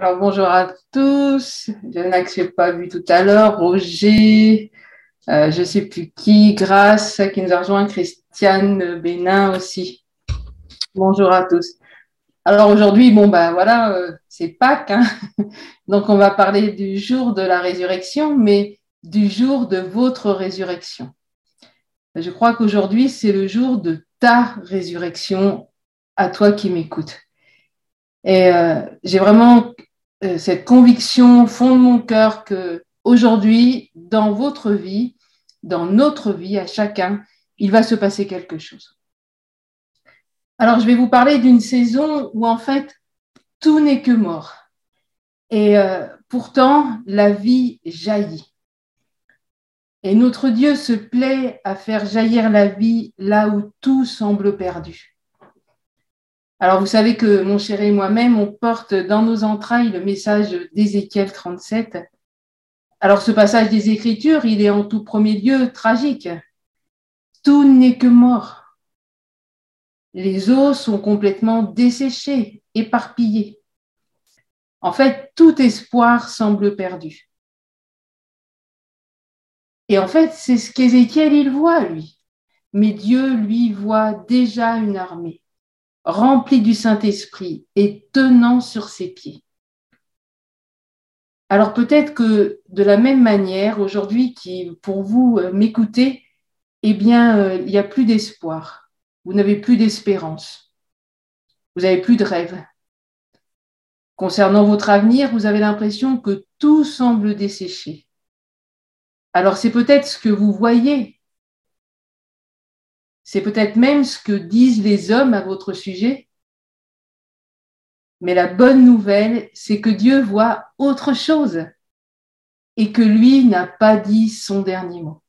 Alors bonjour à tous. Je n'ai pas vu tout à l'heure. Roger, euh, je ne sais plus qui, Grâce, qui nous a rejoint, Christiane Bénin aussi. Bonjour à tous. Alors aujourd'hui, bon ben voilà, euh, c'est Pâques, hein. donc on va parler du jour de la résurrection, mais du jour de votre résurrection. Je crois qu'aujourd'hui, c'est le jour de ta résurrection à toi qui m'écoutes. Et euh, j'ai vraiment cette conviction au fond de mon cœur que aujourd'hui, dans votre vie, dans notre vie, à chacun, il va se passer quelque chose. Alors, je vais vous parler d'une saison où en fait, tout n'est que mort. Et euh, pourtant, la vie jaillit. Et notre Dieu se plaît à faire jaillir la vie là où tout semble perdu. Alors, vous savez que mon chéri et moi-même, on porte dans nos entrailles le message d'Ézéchiel 37. Alors, ce passage des Écritures, il est en tout premier lieu tragique. Tout n'est que mort. Les eaux sont complètement desséchées, éparpillées. En fait, tout espoir semble perdu. Et en fait, c'est ce qu'Ézéchiel, il voit, lui. Mais Dieu, lui, voit déjà une armée rempli du Saint-Esprit et tenant sur ses pieds. Alors peut-être que de la même manière, aujourd'hui, qui pour vous euh, m'écoutez, eh bien, euh, il n'y a plus d'espoir. Vous n'avez plus d'espérance. Vous n'avez plus de rêve. Concernant votre avenir, vous avez l'impression que tout semble desséché. Alors c'est peut-être ce que vous voyez c'est peut-être même ce que disent les hommes à votre sujet. Mais la bonne nouvelle, c'est que Dieu voit autre chose et que lui n'a pas dit son dernier mot.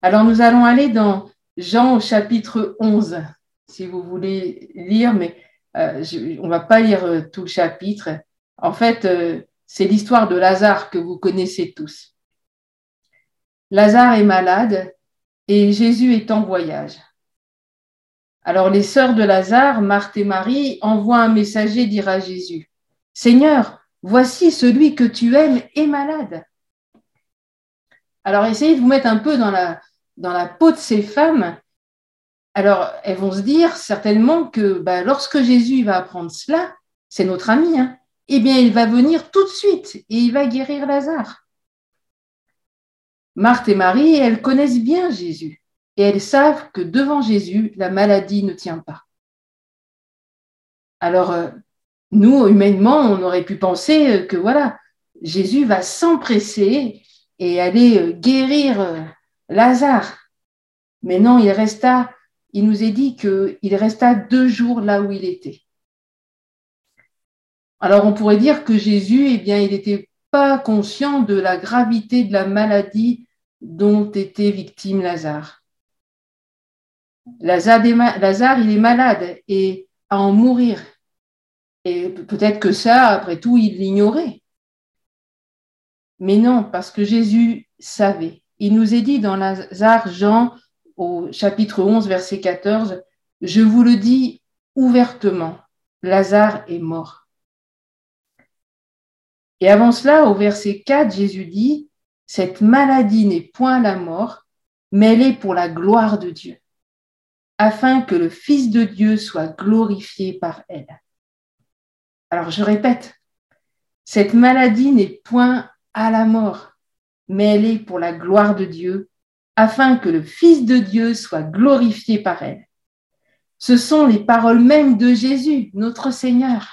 Alors nous allons aller dans Jean au chapitre 11, si vous voulez lire, mais euh, on ne va pas lire euh, tout le chapitre. En fait, euh, c'est l'histoire de Lazare que vous connaissez tous. Lazare est malade et Jésus est en voyage. Alors les sœurs de Lazare, Marthe et Marie, envoient un messager dire à Jésus, Seigneur, voici celui que tu aimes est malade. Alors essayez de vous mettre un peu dans la, peau de ces femmes. Alors elles vont se dire certainement que bah, lorsque Jésus va apprendre cela, c'est notre ami, hein, eh bien il va venir tout de suite et il va guérir Lazare. Marthe et Marie, elles connaissent bien Jésus et elles savent que devant Jésus, la maladie ne tient pas. Alors, euh, nous, humainement, on aurait pu penser que voilà, Jésus va s'empresser et aller euh, guérir euh, Lazare. Mais non, il resta, il nous est dit qu'il resta deux jours là où il était. Alors, on pourrait dire que Jésus, eh bien, il était pas conscient de la gravité de la maladie dont était victime Lazare. Lazare, il est malade et à en mourir. Et peut-être que ça, après tout, il l'ignorait. Mais non, parce que Jésus savait. Il nous est dit dans Lazare, Jean, au chapitre 11, verset 14, Je vous le dis ouvertement, Lazare est mort. Et avant cela, au verset 4, Jésus dit, Cette maladie n'est point la mort, mais elle est pour la gloire de Dieu, afin que le Fils de Dieu soit glorifié par elle. Alors je répète, cette maladie n'est point à la mort, mais elle est pour la gloire de Dieu, afin que le Fils de Dieu soit glorifié par elle. Ce sont les paroles mêmes de Jésus, notre Seigneur.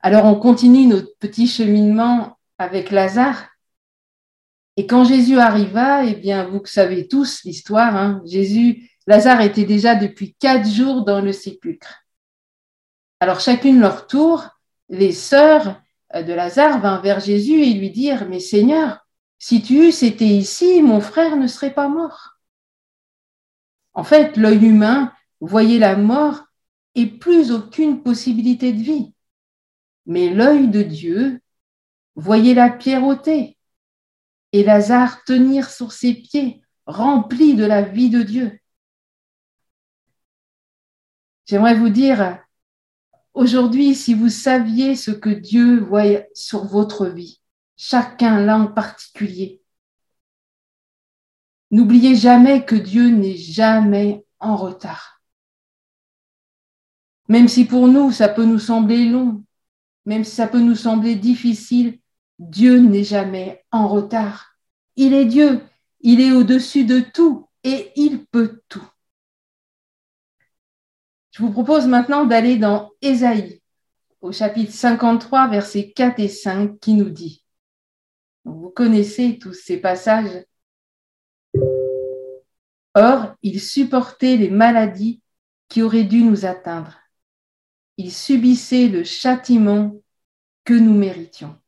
Alors on continue notre petit cheminement avec Lazare. Et quand Jésus arriva, eh bien, vous savez tous l'histoire, hein, Jésus, Lazare était déjà depuis quatre jours dans le sépulcre. Alors chacune leur tour, les sœurs de Lazare vinrent vers Jésus et lui dirent, mais Seigneur, si tu eusses été ici, mon frère ne serait pas mort. En fait, l'œil humain voyait la mort et plus aucune possibilité de vie mais l'œil de Dieu voyait la pierre et Lazare tenir sur ses pieds, rempli de la vie de Dieu. J'aimerais vous dire, Aujourd'hui, si vous saviez ce que Dieu voit sur votre vie, chacun là en particulier, n'oubliez jamais que Dieu n'est jamais en retard. Même si pour nous, ça peut nous sembler long, même si ça peut nous sembler difficile, Dieu n'est jamais en retard. Il est Dieu, il est au-dessus de tout et il peut tout. Je vous propose maintenant d'aller dans Ésaïe, au chapitre 53, versets 4 et 5, qui nous dit, vous connaissez tous ces passages, Or, il supportait les maladies qui auraient dû nous atteindre. Il subissait le châtiment que nous méritions.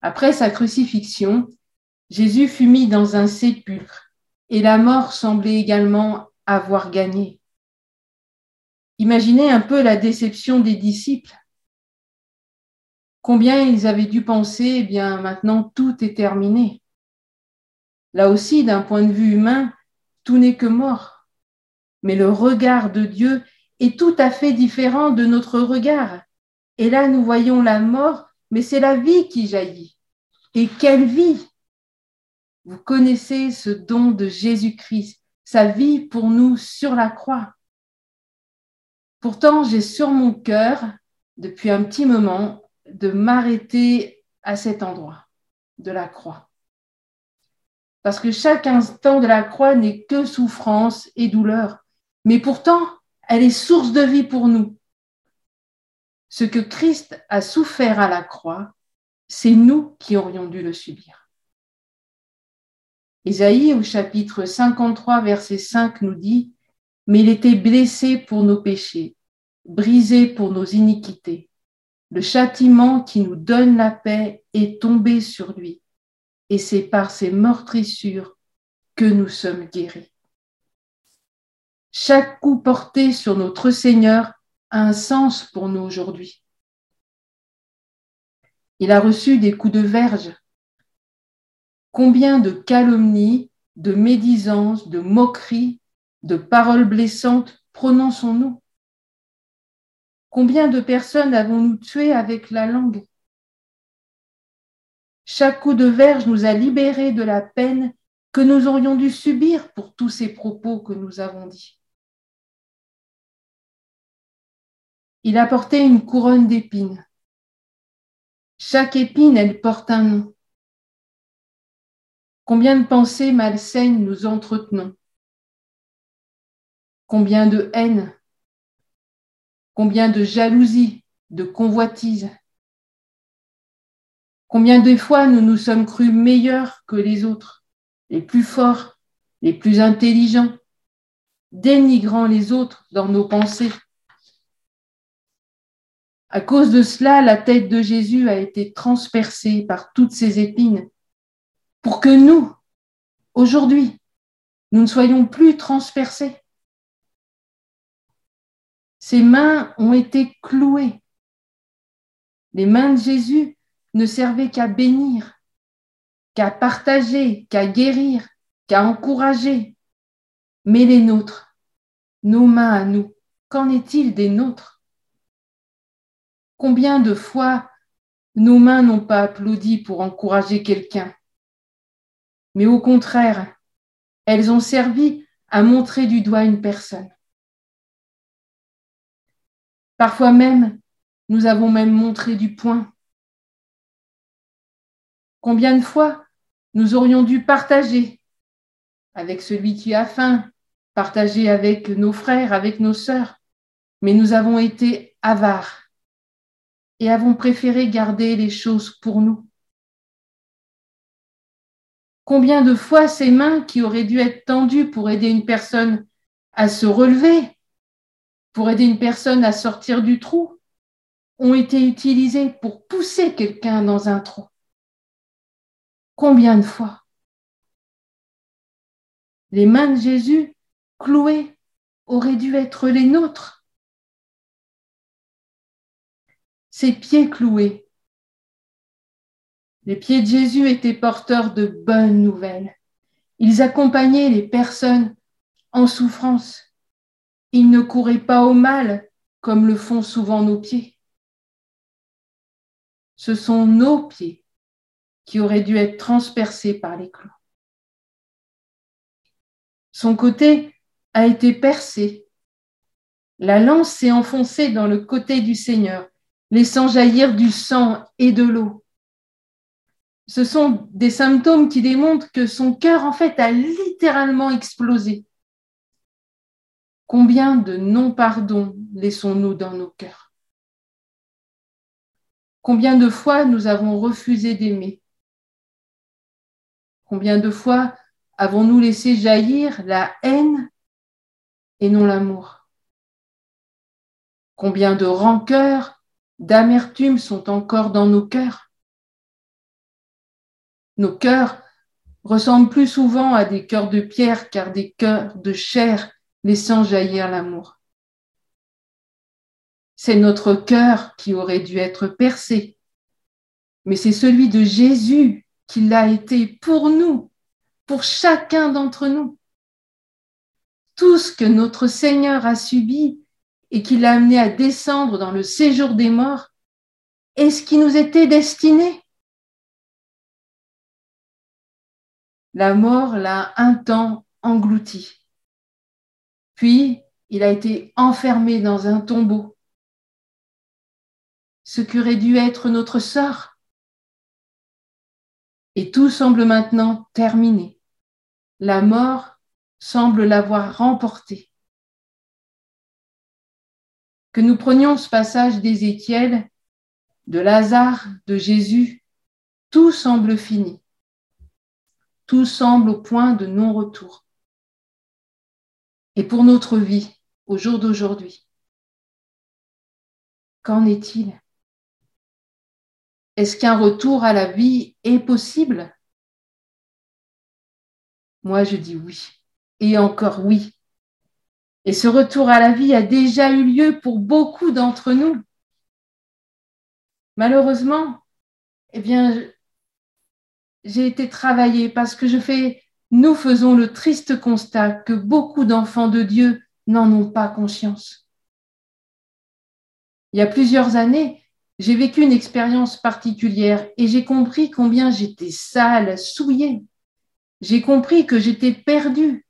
Après sa crucifixion, Jésus fut mis dans un sépulcre et la mort semblait également avoir gagné. Imaginez un peu la déception des disciples. Combien ils avaient dû penser, eh bien maintenant tout est terminé. Là aussi, d'un point de vue humain, tout n'est que mort. Mais le regard de Dieu est tout à fait différent de notre regard. Et là, nous voyons la mort, mais c'est la vie qui jaillit. Et quelle vie Vous connaissez ce don de Jésus-Christ, sa vie pour nous sur la croix. Pourtant, j'ai sur mon cœur, depuis un petit moment, de m'arrêter à cet endroit de la croix. Parce que chaque instant de la croix n'est que souffrance et douleur, mais pourtant, elle est source de vie pour nous. Ce que Christ a souffert à la croix, c'est nous qui aurions dû le subir. Isaïe au chapitre 53, verset 5 nous dit, Mais il était blessé pour nos péchés, brisé pour nos iniquités. Le châtiment qui nous donne la paix est tombé sur lui, et c'est par ses meurtrissures que nous sommes guéris. Chaque coup porté sur notre Seigneur a un sens pour nous aujourd'hui. Il a reçu des coups de verge. Combien de calomnies, de médisances, de moqueries, de paroles blessantes prononçons-nous? Combien de personnes avons-nous tuées avec la langue? Chaque coup de verge nous a libérés de la peine que nous aurions dû subir pour tous ces propos que nous avons dits. Il a porté une couronne d'épines. Chaque épine, elle porte un nom. Combien de pensées malsaines nous entretenons Combien de haine Combien de jalousie, de convoitise. Combien de fois nous nous sommes crus meilleurs que les autres, les plus forts, les plus intelligents, dénigrant les autres dans nos pensées. À cause de cela, la tête de Jésus a été transpercée par toutes ces épines pour que nous, aujourd'hui, nous ne soyons plus transpercés. Ses mains ont été clouées. Les mains de Jésus ne servaient qu'à bénir, qu'à partager, qu'à guérir, qu'à encourager. Mais les nôtres, nos mains à nous, qu'en est-il des nôtres? Combien de fois nos mains n'ont pas applaudi pour encourager quelqu'un, mais au contraire, elles ont servi à montrer du doigt une personne. Parfois même, nous avons même montré du point. Combien de fois nous aurions dû partager avec celui qui a faim, partager avec nos frères, avec nos sœurs, mais nous avons été avares et avons préféré garder les choses pour nous. Combien de fois ces mains qui auraient dû être tendues pour aider une personne à se relever pour aider une personne à sortir du trou ont été utilisés pour pousser quelqu'un dans un trou? Combien de fois? Les mains de Jésus clouées auraient dû être les nôtres. Ses pieds cloués. Les pieds de Jésus étaient porteurs de bonnes nouvelles. Ils accompagnaient les personnes en souffrance il ne courait pas au mal comme le font souvent nos pieds. Ce sont nos pieds qui auraient dû être transpercés par les clous. Son côté a été percé. La lance s'est enfoncée dans le côté du Seigneur, laissant jaillir du sang et de l'eau. Ce sont des symptômes qui démontrent que son cœur, en fait, a littéralement explosé. Combien de non-pardons laissons-nous dans nos cœurs? Combien de fois nous avons refusé d'aimer? Combien de fois avons-nous laissé jaillir la haine et non l'amour? Combien de rancœurs, d'amertume sont encore dans nos cœurs Nos cœurs ressemblent plus souvent à des cœurs de pierre car des cœurs de chair laissant jaillir l'amour. C'est notre cœur qui aurait dû être percé, mais c'est celui de Jésus qui l'a été pour nous pour chacun d'entre nous. Tout ce que notre Seigneur a subi et qui l'a amené à descendre dans le séjour des morts est ce qui nous était destiné? La mort l'a un temps englouti. Puis, il a été enfermé dans un tombeau. Ce qui aurait dû être notre sort. Et tout semble maintenant terminé la mort semble l'avoir remporté. Que nous prenions ce passage d'Ézéchiel, de Lazare, de Jésus, tout semble fini. Tout semble au point de non-retour. Et pour notre vie, au jour d'aujourd'hui, qu'en est-il? Est-ce qu'un retour à la vie est possible? Moi, je dis oui. Et encore oui. Et ce retour à la vie a déjà eu lieu pour beaucoup d'entre nous. Malheureusement, eh bien, j'ai été travaillée parce que je fais, nous faisons le triste constat que beaucoup d'enfants de Dieu n'en ont pas conscience. Il y a plusieurs années, j'ai vécu une expérience particulière et j'ai compris combien j'étais sale, souillée, j'ai compris que j'étais perdue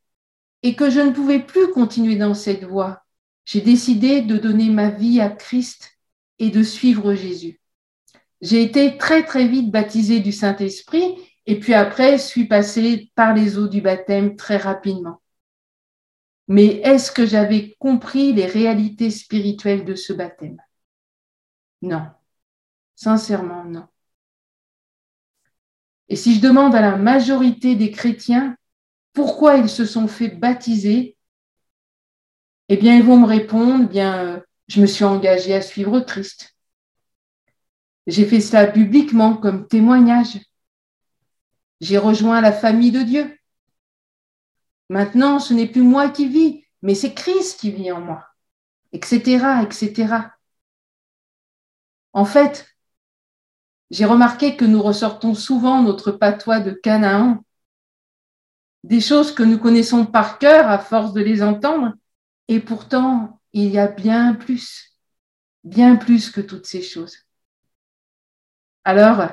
et que je ne pouvais plus continuer dans cette voie. J'ai décidé de donner ma vie à Christ et de suivre Jésus. J'ai été très très vite baptisée du Saint-Esprit et puis après suis passée par les eaux du baptême très rapidement. Mais est-ce que j'avais compris les réalités spirituelles de ce baptême? Non, sincèrement non. Et si je demande à la majorité des chrétiens pourquoi ils se sont fait baptiser, eh bien, ils vont me répondre, eh bien, euh, je me suis engagé à suivre Christ. J'ai fait cela publiquement comme témoignage. J'ai rejoint la famille de Dieu. Maintenant, ce n'est plus moi qui vis, mais c'est Christ qui vit en moi, etc., etc. En fait, j'ai remarqué que nous ressortons souvent notre patois de Canaan, des choses que nous connaissons par cœur à force de les entendre, et pourtant il y a bien plus, bien plus que toutes ces choses. Alors,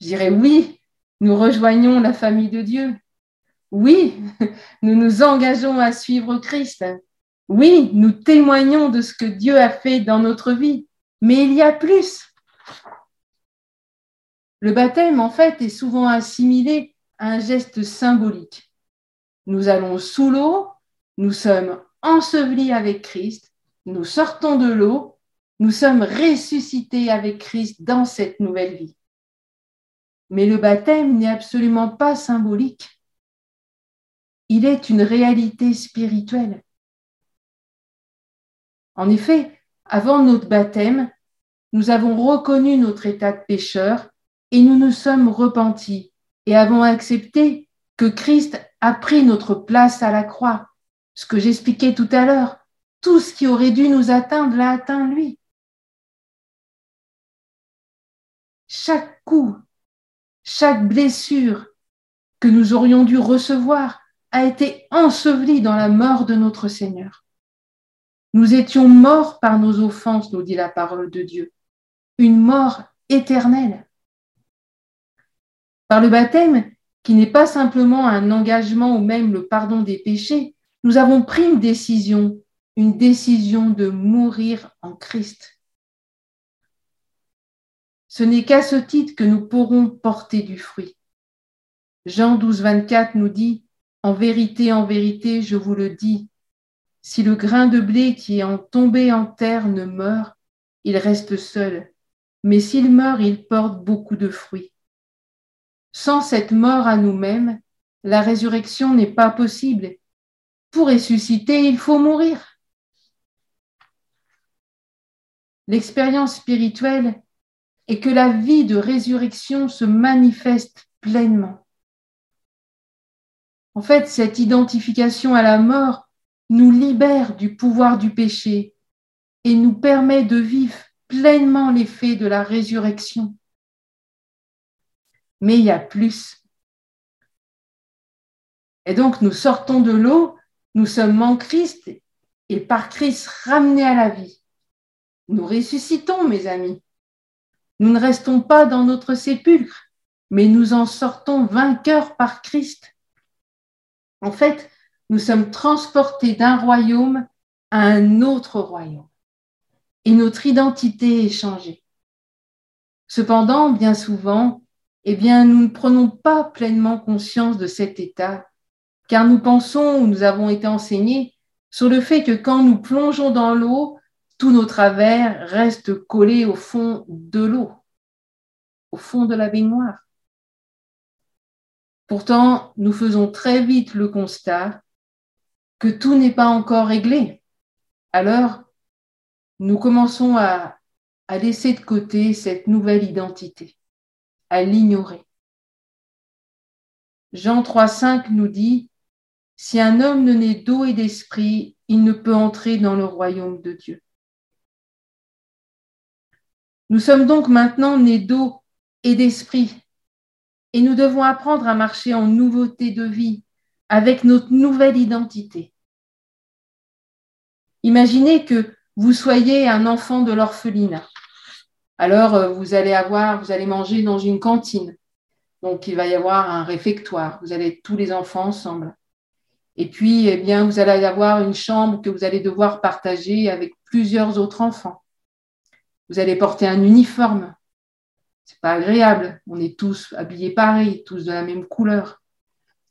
je dirais oui, nous rejoignons la famille de Dieu. Oui, nous nous engageons à suivre Christ. Oui, nous témoignons de ce que Dieu a fait dans notre vie. Mais il y a plus. Le baptême, en fait, est souvent assimilé à un geste symbolique. Nous allons sous l'eau, nous sommes ensevelis avec Christ, nous sortons de l'eau, nous sommes ressuscités avec Christ dans cette nouvelle vie. Mais le baptême n'est absolument pas symbolique. Il est une réalité spirituelle. En effet, avant notre baptême, nous avons reconnu notre état de pécheur et nous nous sommes repentis et avons accepté que Christ a pris notre place à la croix. Ce que j'expliquais tout à l'heure, tout ce qui aurait dû nous atteindre l'a atteint lui. Chaque coup, chaque blessure que nous aurions dû recevoir a été enseveli dans la mort de notre Seigneur. Nous étions morts par nos offenses, nous dit la parole de Dieu. Une mort éternelle. Par le baptême, qui n'est pas simplement un engagement ou même le pardon des péchés, nous avons pris une décision, une décision de mourir en Christ. Ce n'est qu'à ce titre que nous pourrons porter du fruit. Jean 12, 24 nous dit, En vérité, en vérité, je vous le dis, si le grain de blé qui est tombé en terre ne meurt, il reste seul, mais s'il meurt, il porte beaucoup de fruits. Sans cette mort à nous-mêmes, la résurrection n'est pas possible. Pour ressusciter, il faut mourir. L'expérience spirituelle est que la vie de résurrection se manifeste pleinement. En fait, cette identification à la mort nous libère du pouvoir du péché et nous permet de vivre pleinement l'effet de la résurrection. Mais il y a plus. Et donc nous sortons de l'eau, nous sommes en Christ et par Christ ramenés à la vie. Nous ressuscitons, mes amis. Nous ne restons pas dans notre sépulcre, mais nous en sortons vainqueurs par Christ. En fait, nous sommes transportés d'un royaume à un autre royaume et notre identité est changée. Cependant, bien souvent, eh bien, nous ne prenons pas pleinement conscience de cet état, car nous pensons, ou nous avons été enseignés, sur le fait que quand nous plongeons dans l'eau, tous nos travers restent collés au fond de l'eau, au fond de la baignoire. Pourtant, nous faisons très vite le constat que tout n'est pas encore réglé. Alors, nous commençons à, à laisser de côté cette nouvelle identité, à l'ignorer. Jean 3,5 nous dit Si un homme ne naît d'eau et d'esprit, il ne peut entrer dans le royaume de Dieu. Nous sommes donc maintenant nés d'eau et d'esprit, et nous devons apprendre à marcher en nouveauté de vie, avec notre nouvelle identité. Imaginez que vous soyez un enfant de l'orphelinat. Alors, euh, vous allez avoir, vous allez manger dans une cantine. Donc, il va y avoir un réfectoire. Vous allez être tous les enfants ensemble. Et puis, eh bien, vous allez avoir une chambre que vous allez devoir partager avec plusieurs autres enfants. Vous allez porter un uniforme. C'est pas agréable. On est tous habillés pareil, tous de la même couleur.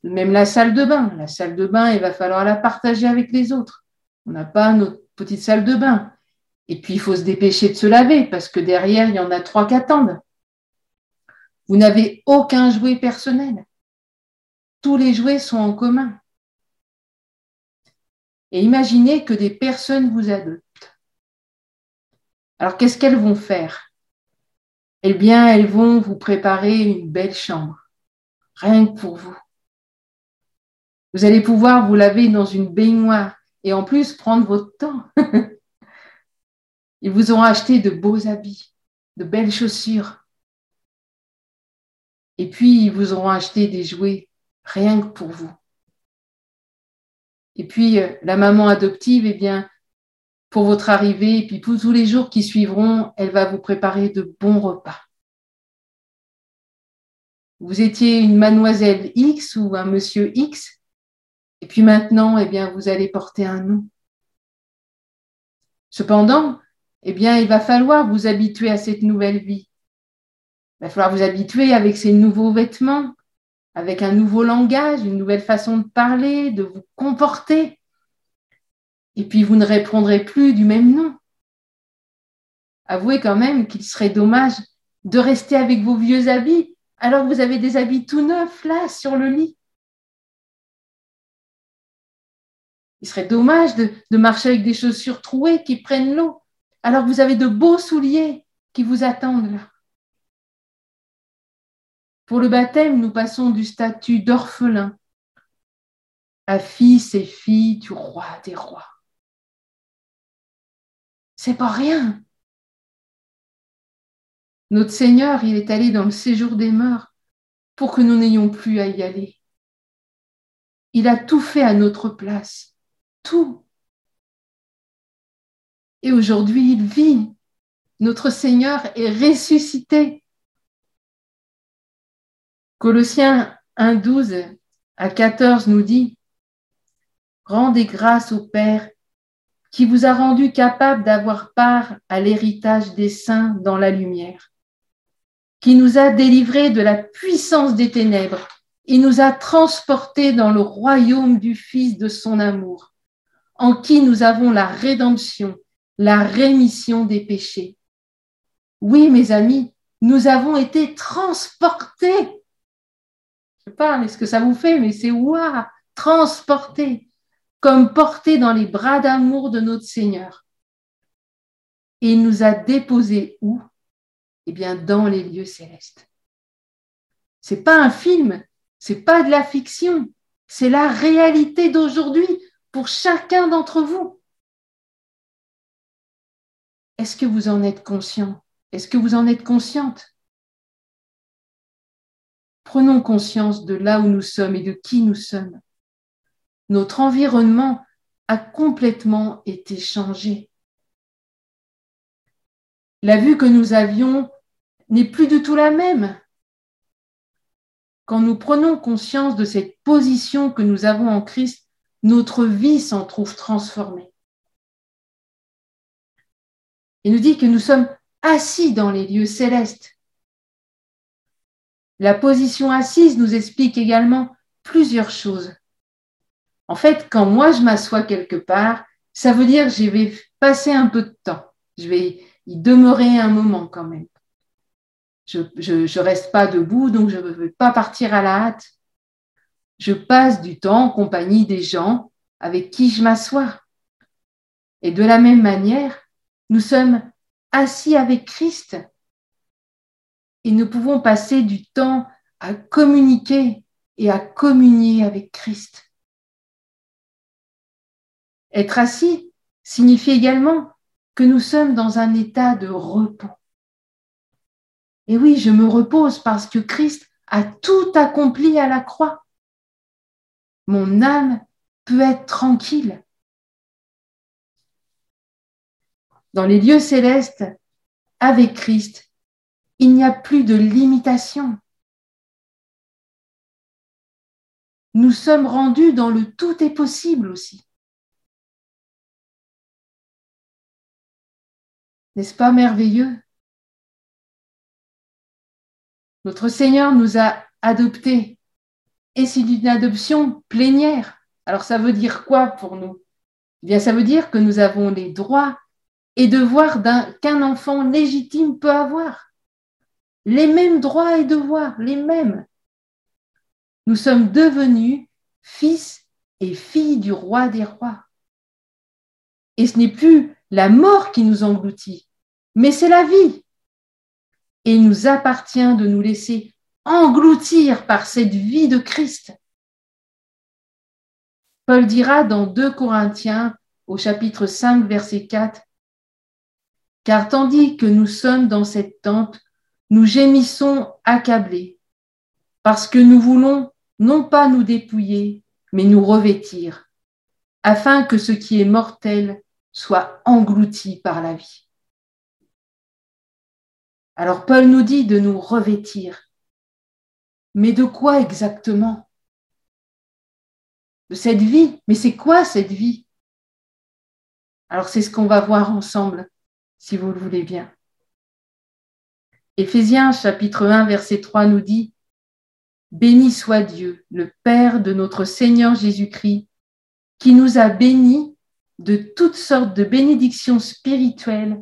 Même la salle de bain. La salle de bain, il va falloir la partager avec les autres. On n'a pas notre petite salle de bain. Et puis, il faut se dépêcher de se laver parce que derrière, il y en a trois qui attendent. Vous n'avez aucun jouet personnel. Tous les jouets sont en commun. Et imaginez que des personnes vous adoptent. Alors, qu'est-ce qu'elles vont faire? Eh bien, elles vont vous préparer une belle chambre, rien que pour vous. Vous allez pouvoir vous laver dans une baignoire et en plus prendre votre temps. Ils vous ont acheté de beaux habits, de belles chaussures. Et puis, ils vous auront acheté des jouets rien que pour vous. Et puis, euh, la maman adoptive, eh bien, pour votre arrivée, et puis pour tous les jours qui suivront, elle va vous préparer de bons repas. Vous étiez une mademoiselle X ou un monsieur X, et puis maintenant, eh bien, vous allez porter un nom. Cependant, eh bien, il va falloir vous habituer à cette nouvelle vie. Il va falloir vous habituer avec ces nouveaux vêtements, avec un nouveau langage, une nouvelle façon de parler, de vous comporter. Et puis, vous ne répondrez plus du même nom. Avouez quand même qu'il serait dommage de rester avec vos vieux habits alors que vous avez des habits tout neufs là sur le lit. Il serait dommage de, marcher avec des chaussures trouées qui prennent l'eau, alors vous avez de beaux souliers qui vous attendent là. Pour le baptême, nous passons du statut d'orphelin à fils et fille du roi des rois. C'est pas rien. Notre Seigneur, il est allé dans le séjour des mœurs pour que nous n'ayons plus à y aller. Il a tout fait à notre place tout. Et aujourd'hui, il vit. Notre Seigneur est ressuscité. Colossiens 1, 12 à 14 nous dit Rendez grâce au Père qui vous a rendu capable d'avoir part à l'héritage des saints dans la lumière, qui nous a délivrés de la puissance des ténèbres et nous a transportés dans le royaume du Fils de son amour, en qui nous avons la rédemption, la rémission des péchés. Oui, mes amis, nous avons été transportés. Je parle, est-ce que ça vous fait, mais c'est waouh, transportés comme porté dans les bras d'amour de notre Seigneur. Et il nous a déposés où? Eh bien, dans les lieux célestes. C'est pas un film, c'est pas de la fiction, c'est la réalité d'aujourd'hui pour chacun d'entre vous. Est-ce que vous en êtes conscient? Est-ce que vous en êtes consciente? Prenons conscience de là où nous sommes et de qui nous sommes notre environnement a complètement été changé. La vue que nous avions n'est plus du tout la même. Quand nous prenons conscience de cette position que nous avons en Christ, notre vie s'en trouve transformée. Il nous dit que nous sommes assis dans les lieux célestes. La position assise nous explique également plusieurs choses. En fait, quand moi je m'assois quelque part, ça veut dire que je vais passer un peu de temps. Je vais y demeurer un moment quand même. Je ne reste pas debout, donc je ne veux pas partir à la hâte. Je passe du temps en compagnie des gens avec qui je m'assois. Et de la même manière, nous sommes assis avec Christ et nous pouvons passer du temps à communiquer et à communier avec Christ. Être assis signifie également que nous sommes dans un état de repos. Et oui, je me repose parce que Christ a tout accompli à la croix. Mon âme peut être tranquille. Dans les lieux célestes, avec Christ, il n'y a plus de limitation. Nous sommes rendus dans le tout est possible aussi. N'est-ce pas merveilleux? Notre Seigneur nous a adoptés et c'est une adoption plénière. Alors ça veut dire quoi pour nous? Eh bien ça veut dire que nous avons les droits et devoirs qu'un enfant légitime peut avoir. Les mêmes droits et devoirs, les mêmes. Nous sommes devenus fils et filles du roi des rois. Et ce n'est plus la mort qui nous engloutit, mais c'est la vie. Et il nous appartient de nous laisser engloutir par cette vie de Christ. Paul dira dans 2 Corinthiens au chapitre 5 verset 4, Car tandis que nous sommes dans cette tente, nous gémissons accablés, parce que nous voulons non pas nous dépouiller, mais nous revêtir, afin que ce qui est mortel soit englouti par la vie. Alors Paul nous dit de nous revêtir. Mais de quoi exactement? De cette vie? Mais c'est quoi cette vie? Alors c'est ce qu'on va voir ensemble, si vous le voulez bien. Éphésiens chapitre 1 verset 3 nous dit Béni soit Dieu, le Père de notre Seigneur Jésus-Christ, qui nous a bénis de toutes sortes de bénédictions spirituelles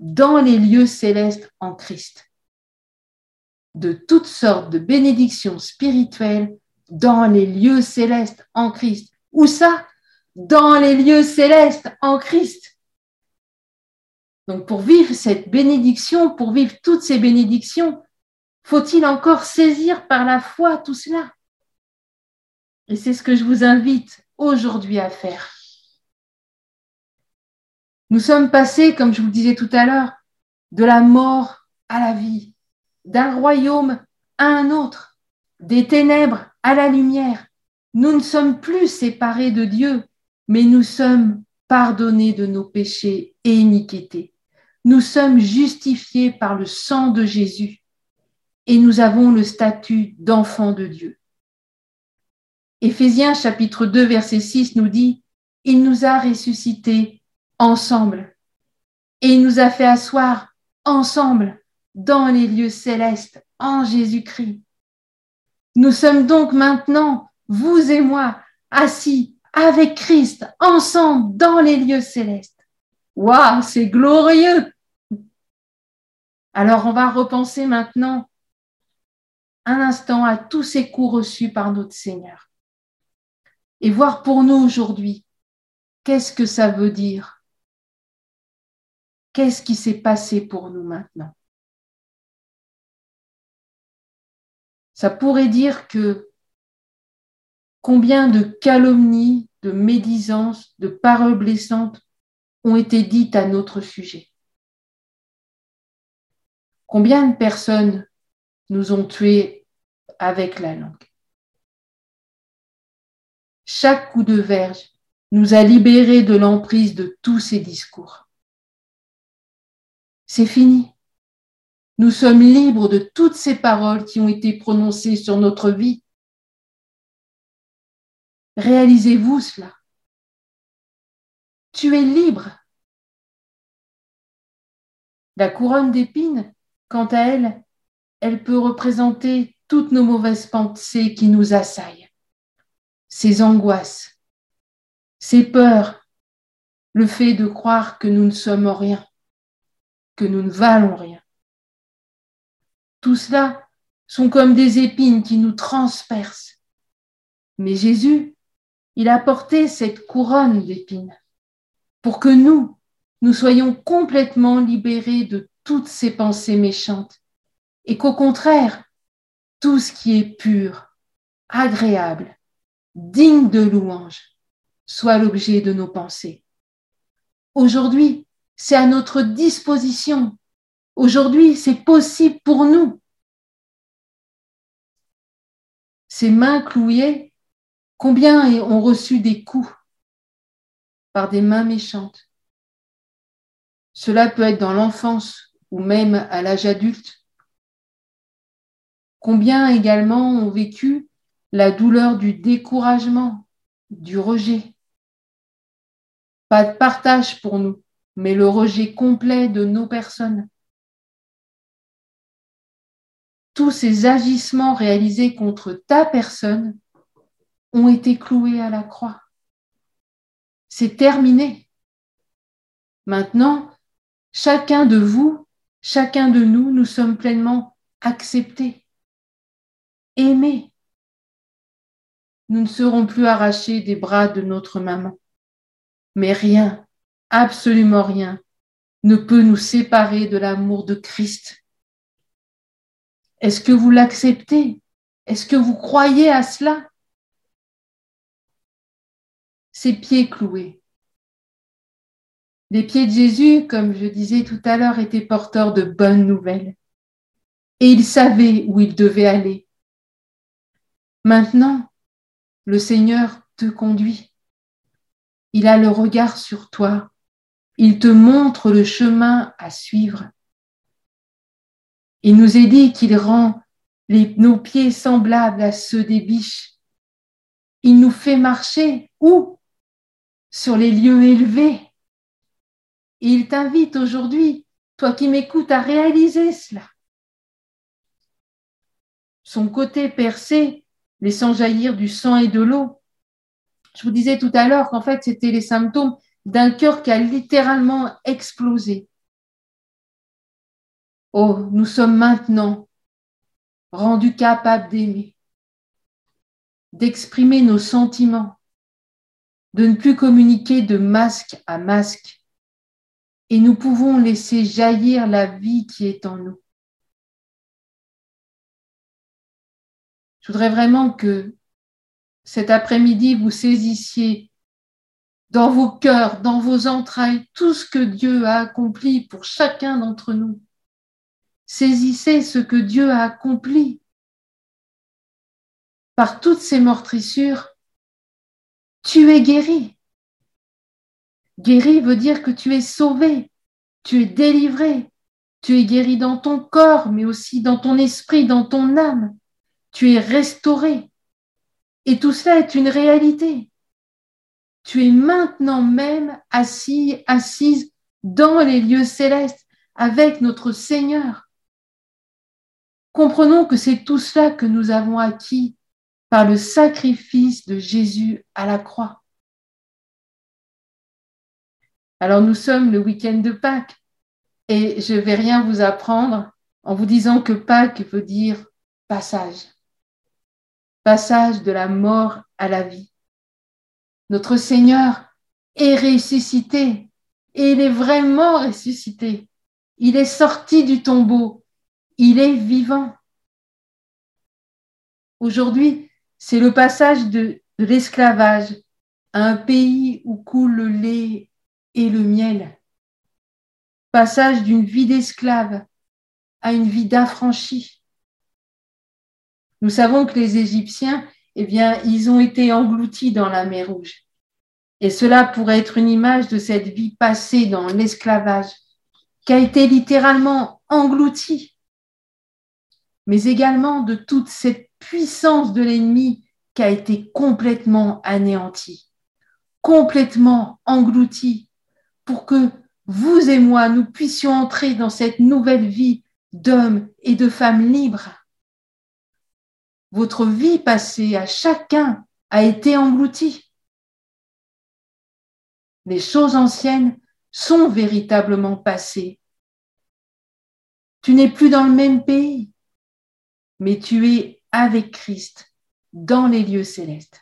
dans les lieux célestes en Christ. De toutes sortes de bénédictions spirituelles dans les lieux célestes en Christ. Où ça? Dans les lieux célestes en Christ. Donc pour vivre cette bénédiction, pour vivre toutes ces bénédictions, faut-il encore saisir par la foi tout cela? Et c'est ce que je vous invite aujourd'hui à faire. Nous sommes passés, comme je vous le disais tout à l'heure, de la mort à la vie, d'un royaume à un autre, des ténèbres à la lumière. Nous ne sommes plus séparés de Dieu, mais nous sommes pardonnés de nos péchés et iniquités. Nous sommes justifiés par le sang de Jésus et nous avons le statut d'enfants de Dieu. Éphésiens chapitre 2 verset 6 nous dit, Il nous a ressuscités ensemble et il nous a fait asseoir ensemble dans les lieux célestes en Jésus-Christ. Nous sommes donc maintenant, vous et moi, assis avec Christ, ensemble dans les lieux célestes. Waouh, c'est glorieux. Alors on va repenser maintenant un instant à tous ces coups reçus par notre Seigneur et voir pour nous aujourd'hui qu'est-ce que ça veut dire? Qu'est-ce qui s'est passé pour nous maintenant? Ça pourrait dire que combien de calomnies, de médisances, de paroles blessantes ont été dites à notre sujet? Combien de personnes nous ont tués avec la langue? Chaque coup de verge nous a libérés de l'emprise de tous ces discours. C'est fini. Nous sommes libres de toutes ces paroles qui ont été prononcées sur notre vie. Réalisez-vous cela. Tu es libre. La couronne d'épines, quant à elle, elle peut représenter toutes nos mauvaises pensées qui nous assaillent, ces angoisses, ces peurs, le fait de croire que nous ne sommes rien, que nous ne valons rien. Tout cela sont comme des épines qui nous transpercent. Mais Jésus, il a porté cette couronne d'épines pour que nous, nous soyons complètement libérés de toutes ces pensées méchantes et qu'au contraire, tout ce qui est pur, agréable, digne de louange, soit l'objet de nos pensées. Aujourd'hui, c'est à notre disposition Aujourd'hui, c'est possible pour nous. Ces mains clouées, combien ont reçu des coups par des mains méchantes? Cela peut être dans l'enfance ou même à l'âge adulte. Combien également ont vécu la douleur du découragement, du rejet? Pas de partage pour nous, mais le rejet complet de nos personnes. Tous ces agissements réalisés contre ta personne ont été cloués à la croix. C'est terminé. Maintenant, chacun de vous, chacun de nous, nous sommes pleinement acceptés, aimés. Nous ne serons plus arrachés des bras de notre maman. Mais rien, absolument rien, ne peut nous séparer de l'amour de Christ est-ce que vous l'acceptez? Est-ce que vous croyez à cela? Ses pieds cloués. Les pieds de Jésus, comme je disais tout à l'heure, étaient porteurs de bonnes nouvelles. Et il savait où il devait aller. Maintenant, le Seigneur te conduit. Il a le regard sur toi. Il te montre le chemin à suivre. Il nous est dit qu'il rend nos pieds semblables à ceux des biches. Il nous fait marcher où? Sur les lieux élevés. Et il t'invite aujourd'hui, toi qui m'écoutes, à réaliser cela. Son côté percé, laissant jaillir du sang et de l'eau. Je vous disais tout à l'heure qu'en fait, c'était les symptômes d'un cœur qui a littéralement explosé. Oh, nous sommes maintenant rendus capables d'aimer, d'exprimer nos sentiments, de ne plus communiquer de masque à masque, et nous pouvons laisser jaillir la vie qui est en nous. Je voudrais vraiment que cet après-midi, vous saisissiez dans vos cœurs, dans vos entrailles, tout ce que Dieu a accompli pour chacun d'entre nous Saisissez ce que Dieu a accompli. Par toutes ces meurtrissures, tu es guéri. Guéri veut dire que tu es sauvé, tu es délivré, tu es guéri dans ton corps, mais aussi dans ton esprit, dans ton âme. Tu es restauré. Et tout cela est une réalité. Tu es maintenant même assis, assise dans les lieux célestes avec notre Seigneur. Comprenons que c'est tout cela que nous avons acquis par le sacrifice de Jésus à la croix. Alors nous sommes le week-end de Pâques et je ne vais rien vous apprendre en vous disant que Pâques veut dire passage, passage de la mort à la vie. Notre Seigneur est ressuscité et il est vraiment ressuscité. Il est sorti du tombeau. Il est vivant. Aujourd'hui, c'est le passage de, l'esclavage à un pays où coule le lait et le miel. Passage d'une vie d'esclave à une vie d'affranchi. Nous savons que les Égyptiens, eh bien, ils ont été engloutis dans la mer Rouge. Et cela pourrait être une image de cette vie passée dans l'esclavage, qui a été littéralement engloutie, mais également de toute cette puissance de l'ennemi qui a été complètement anéantie, complètement engloutie, pour que vous et moi, nous puissions entrer dans cette nouvelle vie d'hommes et de femmes libres. Votre vie passée à chacun a été engloutie. Les choses anciennes sont véritablement passées. Tu n'es plus dans le même pays, mais tu es avec Christ dans les lieux célestes.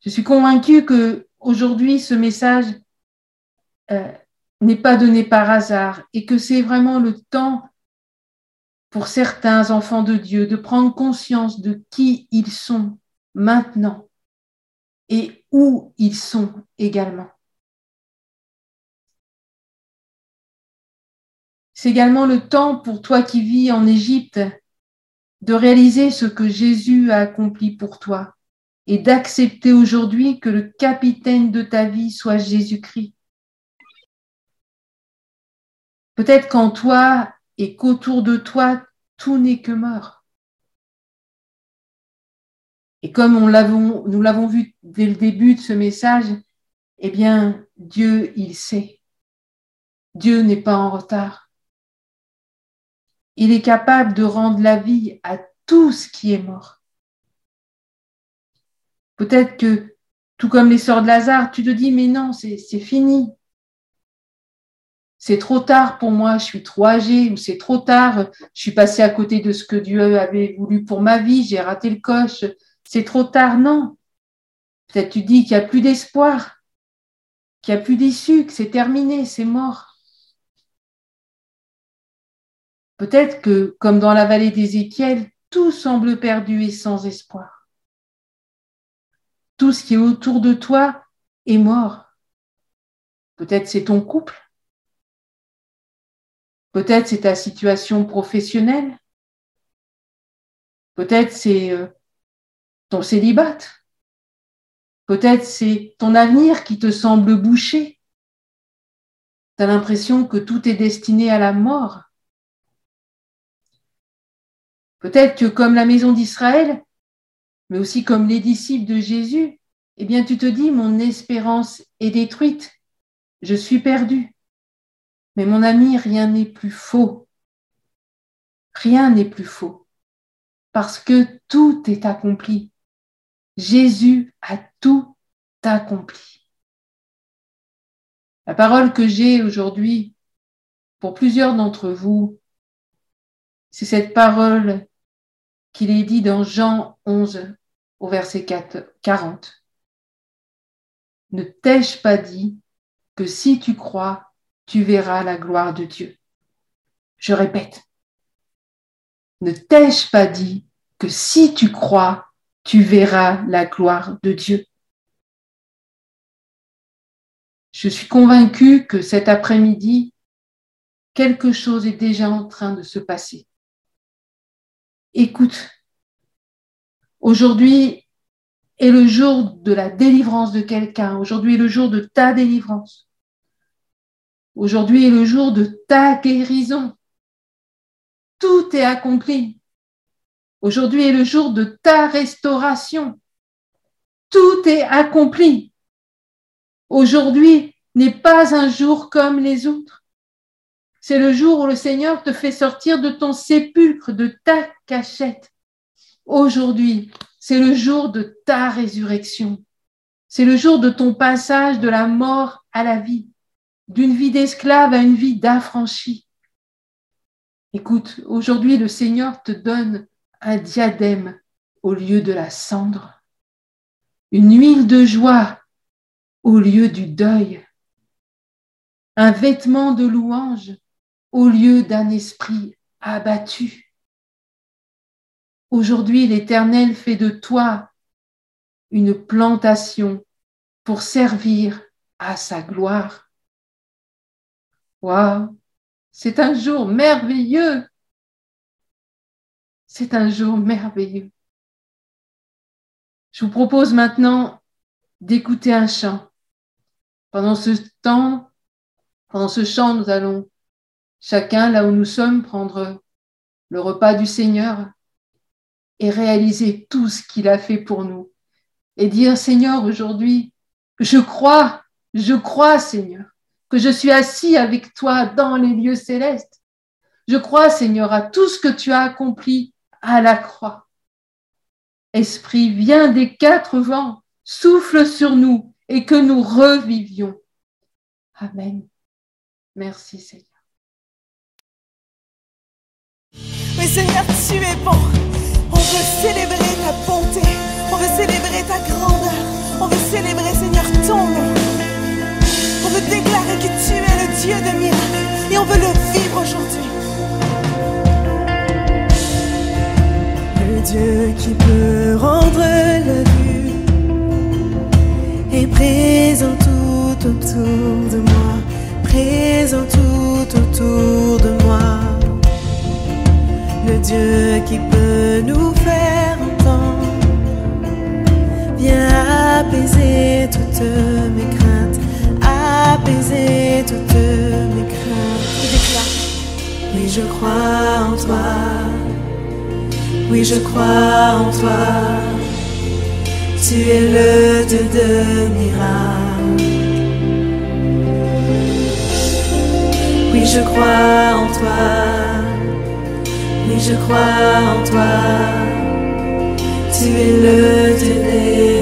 Je suis convaincue que aujourd'hui ce message euh, n'est pas donné par hasard et que c'est vraiment le temps pour certains enfants de Dieu de prendre conscience de qui ils sont maintenant et où ils sont également. C'est également le temps pour toi qui vis en Égypte de réaliser ce que Jésus a accompli pour toi et d'accepter aujourd'hui que le capitaine de ta vie soit Jésus-Christ. Peut-être qu'en toi et qu'autour de toi, tout n'est que mort. Et comme nous l'avons vu dès le début de ce message, eh bien, Dieu, il sait. Dieu n'est pas en retard. Il est capable de rendre la vie à tout ce qui est mort. Peut-être que, tout comme les sœurs de Lazare, tu te dis, mais non, c'est fini. C'est trop tard pour moi, je suis trop âgée, ou c'est trop tard, je suis passé à côté de ce que Dieu avait voulu pour ma vie, j'ai raté le coche, c'est trop tard, non. Peut-être tu dis qu'il n'y a plus d'espoir, qu'il n'y a plus d'issue, que c'est terminé, c'est mort. Peut-être que, comme dans la vallée d'Ézéchiel, tout semble perdu et sans espoir. Tout ce qui est autour de toi est mort. Peut-être c'est ton couple. Peut-être c'est ta situation professionnelle. Peut-être c'est euh, ton célibat. Peut-être c'est ton avenir qui te semble bouché. Tu as l'impression que tout est destiné à la mort. Peut-être que comme la maison d'Israël, mais aussi comme les disciples de Jésus, eh bien tu te dis, mon espérance est détruite, je suis perdu. Mais mon ami, rien n'est plus faux. Rien n'est plus faux. Parce que tout est accompli. Jésus a tout accompli. La parole que j'ai aujourd'hui pour plusieurs d'entre vous, c'est cette parole qu'il est dit dans Jean 11 au verset 40. Ne t'ai-je pas dit que si tu crois, tu verras la gloire de Dieu? Je répète, ne t'ai-je pas dit que si tu crois, tu verras la gloire de Dieu? Je suis convaincue que cet après-midi, quelque chose est déjà en train de se passer écoute. Aujourd'hui, est le jour de la délivrance de quelqu'un. Aujourd'hui est le jour de ta délivrance. Aujourd'hui est le jour de ta guérison. Tout est accompli. Aujourd'hui est le jour de ta restauration. Tout est accompli. Aujourd'hui n'est pas un jour comme les autres. C'est le jour où le Seigneur te fait sortir de ton sépulcre, de ta cachette. Aujourd'hui, c'est le jour de ta résurrection. C'est le jour de ton passage de la mort à la vie, d'une vie d'esclave à une vie d'affranchi. Écoute, aujourd'hui, le Seigneur te donne un diadème au lieu de la cendre, une huile de joie au lieu du deuil, un vêtement de louange au lieu d'un esprit abattu. Aujourd'hui, l'Éternel fait de toi une plantation pour servir à sa gloire. Waouh, c'est un jour merveilleux. C'est un jour merveilleux. Je vous propose maintenant d'écouter un chant. Pendant ce temps, pendant ce chant, nous allons chacun, là où nous sommes, prendre le repas du Seigneur et réaliser tout ce qu'il a fait pour nous. Et dire, Seigneur, aujourd'hui, je crois, je crois, Seigneur, que je suis assis avec toi dans les lieux célestes. Je crois, Seigneur, à tout ce que tu as accompli à la croix. Esprit, viens des quatre vents, souffle sur nous et que nous revivions. Amen. Merci, Seigneur. Seigneur, tu es bon. On veut célébrer ta bonté. On veut célébrer ta grandeur. On veut célébrer, Seigneur, ton nom. On veut déclarer que tu es le Dieu de miracles. Et on veut le vivre aujourd'hui. Le Dieu qui peut rendre la vue est présent tout autour de moi. Présent tout autour de moi Dieu qui peut nous faire entendre. Viens apaiser toutes mes craintes, apaiser toutes mes craintes. Oui, je crois en toi. Oui, je crois en toi. Tu es le Dieu de miracles. Oui, je crois en toi. Je crois en toi. Tu es le Dieu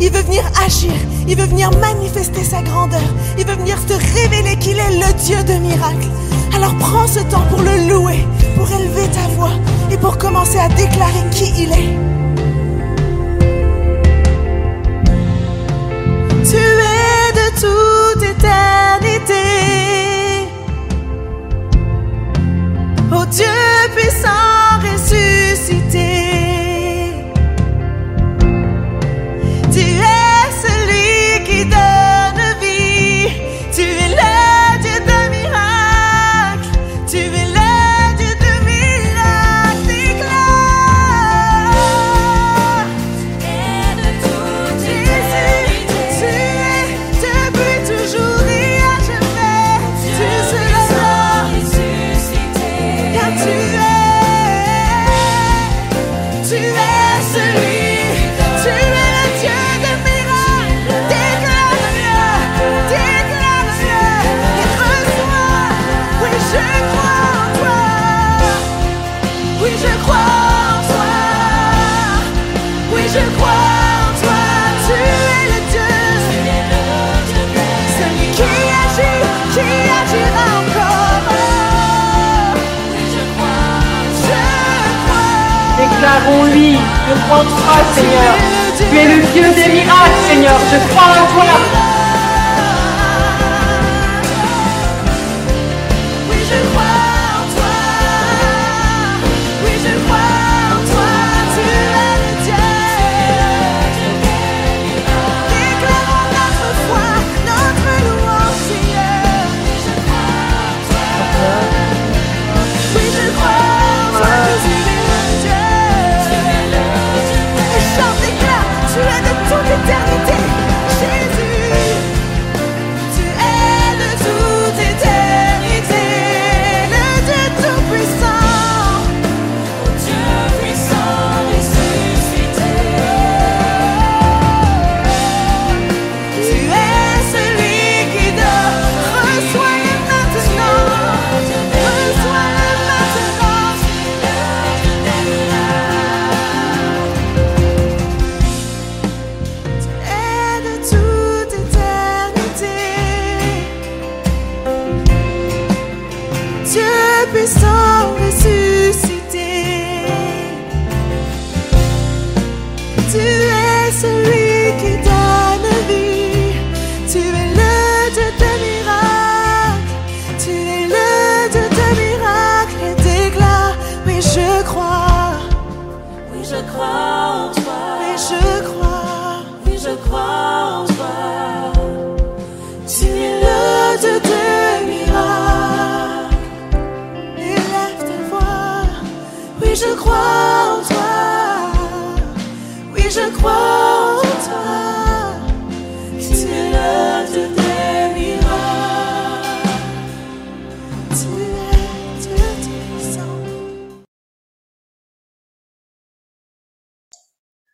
Il veut venir agir. Il veut venir manifester sa grandeur. Il veut venir se révéler qu'il est le Dieu de miracles. Alors prends ce temps pour le louer, pour élever ta voix et pour commencer à déclarer qui il est. Tu es de toute éternité. Oh Dieu puissant.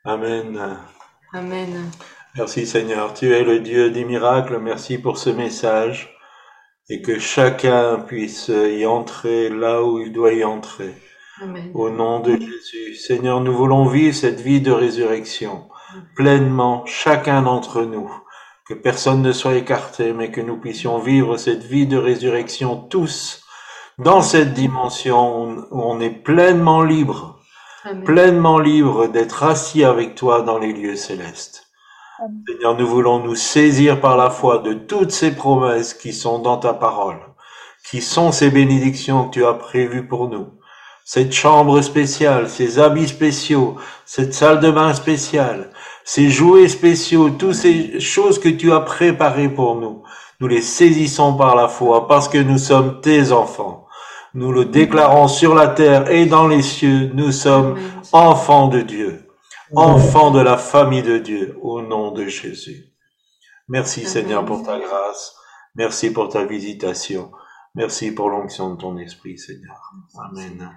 Amen. Amen. Merci Seigneur. Tu es le Dieu des miracles. Merci pour ce message et que chacun puisse y entrer là où il doit y entrer. Amen. Au nom de Jésus. Seigneur, nous voulons vivre cette vie de résurrection pleinement, chacun d'entre nous. Que personne ne soit écarté, mais que nous puissions vivre cette vie de résurrection tous dans cette dimension où on est pleinement libre, Amen. pleinement libre d'être assis avec toi dans les lieux célestes. Seigneur, nous voulons nous saisir par la foi de toutes ces promesses qui sont dans ta parole, qui sont ces bénédictions que tu as prévues pour nous. Cette chambre spéciale, ces habits spéciaux, cette salle de bain spéciale, ces jouets spéciaux, toutes ces choses que tu as préparées pour nous. Nous les saisissons par la foi parce que nous sommes tes enfants. Nous le déclarons sur la terre et dans les cieux. Nous sommes enfants de Dieu, enfants de la famille de Dieu, au nom de Jésus. Merci. Seigneur pour ta grâce. Merci pour ta visitation. Merci pour l'onction de ton esprit, Seigneur. Amen.